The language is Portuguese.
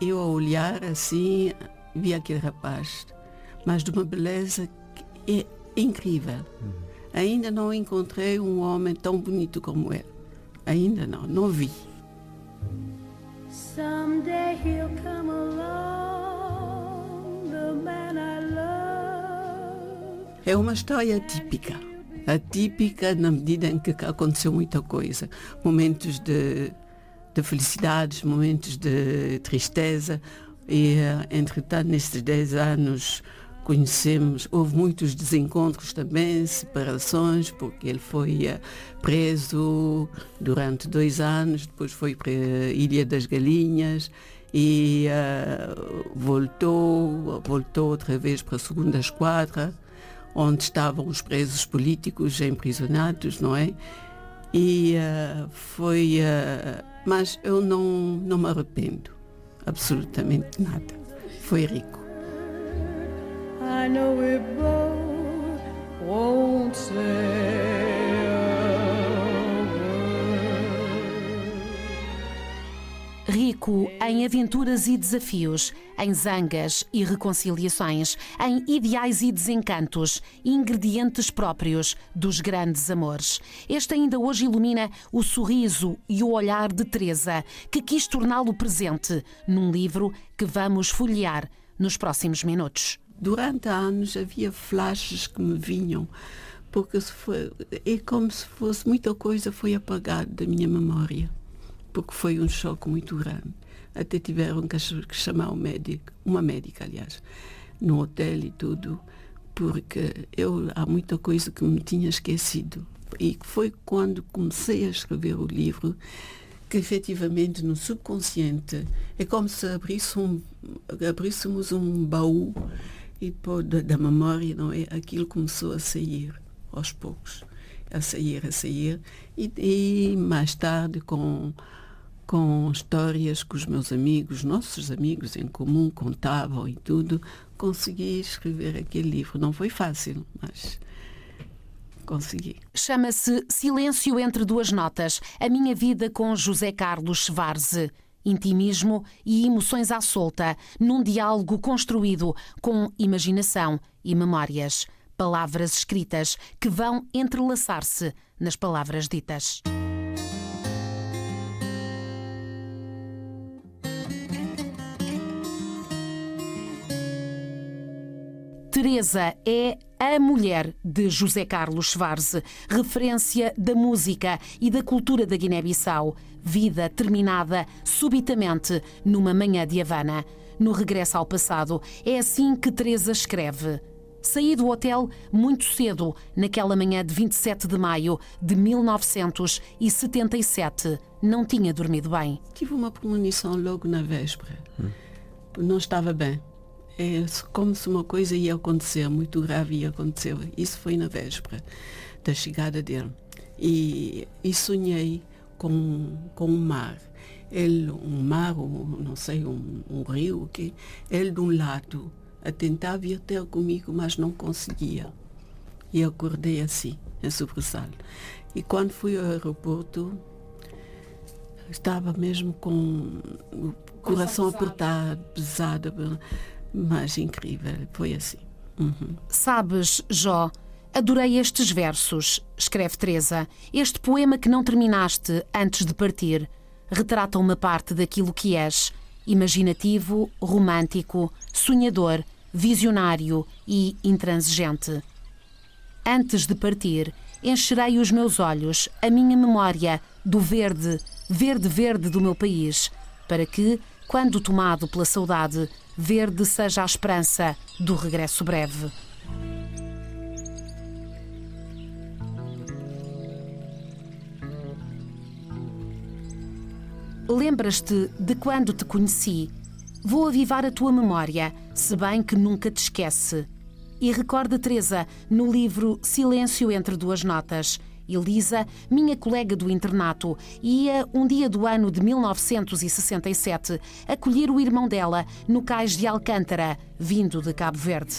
eu a olhar assim, vi aquele rapaz, mas de uma beleza que é incrível. Uhum. Ainda não encontrei um homem tão bonito como ele. Ainda não, não vi. Someday he'll come along, the man I love. É uma história típica. Atípica na medida em que aconteceu muita coisa. Momentos de, de felicidades, momentos de tristeza. E, eh, entretanto, nestes 10 anos, conhecemos, houve muitos desencontros também, separações, porque ele foi uh, preso durante dois anos, depois foi para a Ilha das Galinhas e uh, voltou, voltou outra vez para a segunda esquadra, onde estavam os presos políticos emprisionados, não é? E uh, foi. Mas eu não, não me arrependo, absolutamente nada. Foi rico. I know we both won't say Rico em aventuras e desafios, em zangas e reconciliações, em ideais e desencantos, ingredientes próprios dos grandes amores. Este ainda hoje ilumina o sorriso e o olhar de Teresa, que quis torná-lo presente num livro que vamos folhear nos próximos minutos durante anos havia flashes que me vinham, porque foi, é como se fosse muita coisa foi apagada da minha memória, porque foi um choque muito grande. Até tiveram que chamar um médico, uma médica, aliás, no hotel e tudo, porque eu há muita coisa que me tinha esquecido. E foi quando comecei a escrever o livro que efetivamente no subconsciente é como se abrisse um, abríssemos um baú e pô, da, da, memória, não é? Aquilo começou a sair aos poucos, a sair, a sair, e, e mais tarde com com histórias que os meus amigos, nossos amigos em comum contavam e tudo, consegui escrever aquele livro. Não foi fácil, mas consegui. Chama-se Silêncio entre duas notas. A minha vida com José Carlos Schwarze intimismo e emoções à solta, num diálogo construído com imaginação e memórias. Palavras escritas que vão entrelaçar-se nas palavras ditas. Teresa é a mulher de José Carlos Schwarze, referência da música e da cultura da Guiné-Bissau. Vida terminada subitamente numa manhã de Havana. No regresso ao passado, é assim que Teresa escreve. Saí do hotel muito cedo, naquela manhã de 27 de maio de 1977. Não tinha dormido bem. Tive uma premonição logo na véspera. Hum. Não estava bem é como se uma coisa ia acontecer, muito grave ia acontecer. Isso foi na véspera da chegada dele. E, e sonhei com, com um mar. Ele, um mar, um, não sei, um, um rio, que ele de um lado a tentar vir ter comigo, mas não conseguia. E acordei assim, em sobressalto. E quando fui ao aeroporto, estava mesmo com o coração apertado, pesado mas incrível, foi assim. Uhum. Sabes, Jó, adorei estes versos, escreve Teresa. Este poema que não terminaste antes de partir retrata uma parte daquilo que és: imaginativo, romântico, sonhador, visionário e intransigente. Antes de partir, encherei os meus olhos, a minha memória, do verde, verde, verde do meu país, para que, quando tomado pela saudade, verde seja a esperança do regresso breve. Lembras-te de quando te conheci? Vou avivar a tua memória, se bem que nunca te esquece. E recorda Teresa no livro Silêncio entre duas notas. Elisa, minha colega do internato, ia, um dia do ano de 1967, acolher o irmão dela no cais de Alcântara, vindo de Cabo Verde.